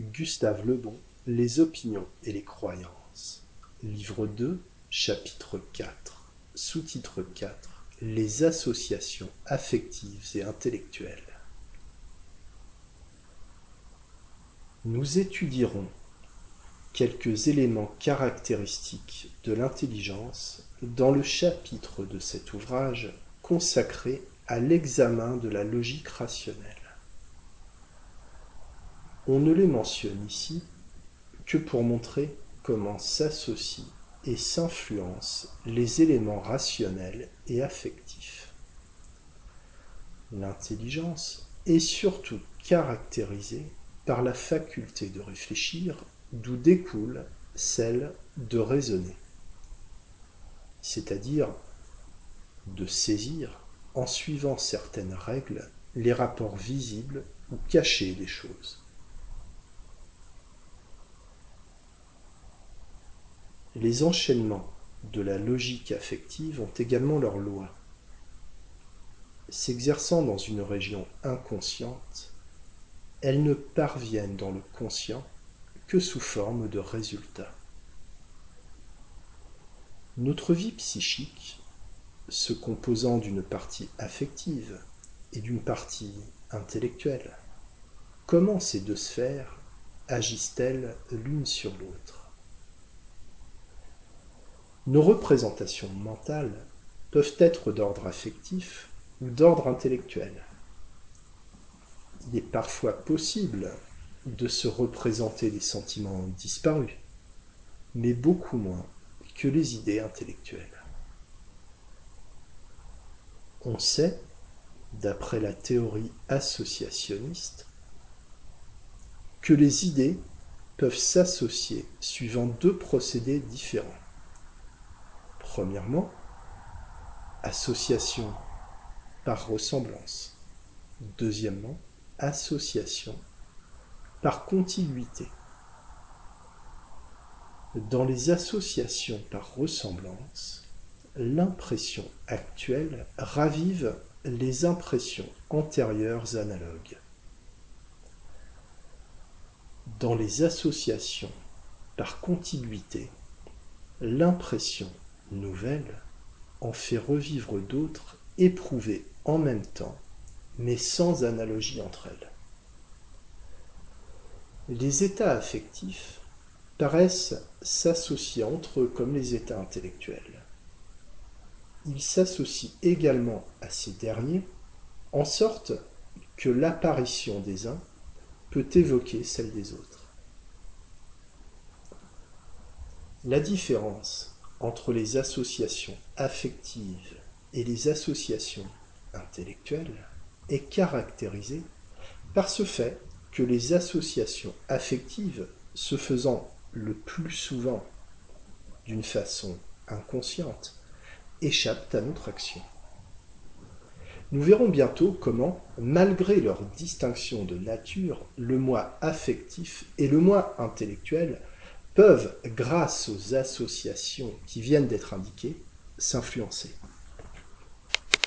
Gustave Lebon, Les opinions et les croyances. Livre 2, chapitre 4, sous-titre 4, Les associations affectives et intellectuelles. Nous étudierons quelques éléments caractéristiques de l'intelligence dans le chapitre de cet ouvrage consacré à l'examen de la logique rationnelle. On ne les mentionne ici que pour montrer comment s'associent et s'influencent les éléments rationnels et affectifs. L'intelligence est surtout caractérisée par la faculté de réfléchir, d'où découle celle de raisonner, c'est-à-dire de saisir, en suivant certaines règles, les rapports visibles ou cachés des choses. Les enchaînements de la logique affective ont également leurs lois. S'exerçant dans une région inconsciente, elles ne parviennent dans le conscient que sous forme de résultats. Notre vie psychique, se composant d'une partie affective et d'une partie intellectuelle, comment ces deux sphères agissent-elles l'une sur l'autre? Nos représentations mentales peuvent être d'ordre affectif ou d'ordre intellectuel. Il est parfois possible de se représenter des sentiments disparus, mais beaucoup moins que les idées intellectuelles. On sait, d'après la théorie associationniste, que les idées peuvent s'associer suivant deux procédés différents. Premièrement, association par ressemblance. Deuxièmement, association par contiguïté. Dans les associations par ressemblance, l'impression actuelle ravive les impressions antérieures analogues. Dans les associations par contiguïté, l'impression nouvelle en fait revivre d'autres éprouvées en même temps, mais sans analogie entre elles. Les états affectifs paraissent s'associer entre eux comme les états intellectuels. Ils s'associent également à ces derniers, en sorte que l'apparition des uns peut évoquer celle des autres. La différence entre les associations affectives et les associations intellectuelles est caractérisée par ce fait que les associations affectives se faisant le plus souvent d'une façon inconsciente échappent à notre action. Nous verrons bientôt comment, malgré leur distinction de nature, le moi affectif et le moi intellectuel peuvent, grâce aux associations qui viennent d'être indiquées, s'influencer.